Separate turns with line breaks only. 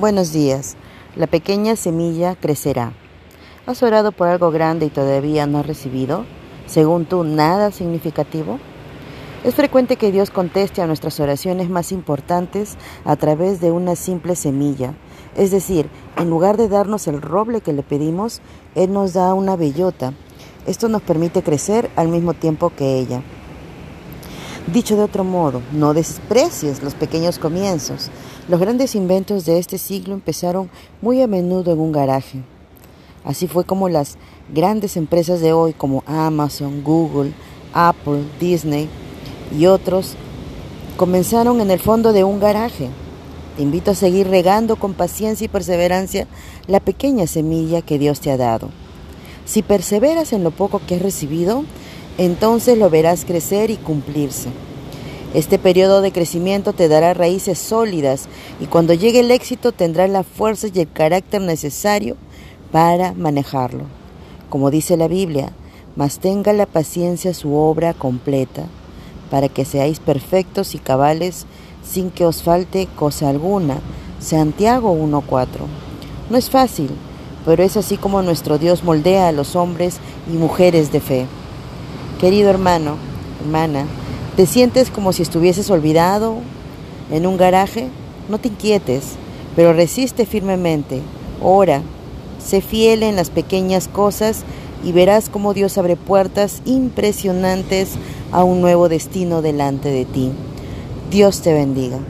Buenos días. La pequeña semilla crecerá. ¿Has orado por algo grande y todavía no has recibido, según tú, nada significativo? Es frecuente que Dios conteste a nuestras oraciones más importantes a través de una simple semilla. Es decir, en lugar de darnos el roble que le pedimos, Él nos da una bellota. Esto nos permite crecer al mismo tiempo que ella. Dicho de otro modo, no desprecies los pequeños comienzos. Los grandes inventos de este siglo empezaron muy a menudo en un garaje. Así fue como las grandes empresas de hoy como Amazon, Google, Apple, Disney y otros comenzaron en el fondo de un garaje. Te invito a seguir regando con paciencia y perseverancia la pequeña semilla que Dios te ha dado. Si perseveras en lo poco que has recibido, entonces lo verás crecer y cumplirse. Este periodo de crecimiento te dará raíces sólidas y cuando llegue el éxito tendrás la fuerza y el carácter necesario para manejarlo. Como dice la Biblia, mas tenga la paciencia su obra completa, para que seáis perfectos y cabales sin que os falte cosa alguna. Santiago 1.4. No es fácil, pero es así como nuestro Dios moldea a los hombres y mujeres de fe. Querido hermano, hermana, ¿te sientes como si estuvieses olvidado en un garaje? No te inquietes, pero resiste firmemente. Ora, sé fiel en las pequeñas cosas y verás cómo Dios abre puertas impresionantes a un nuevo destino delante de ti. Dios te bendiga.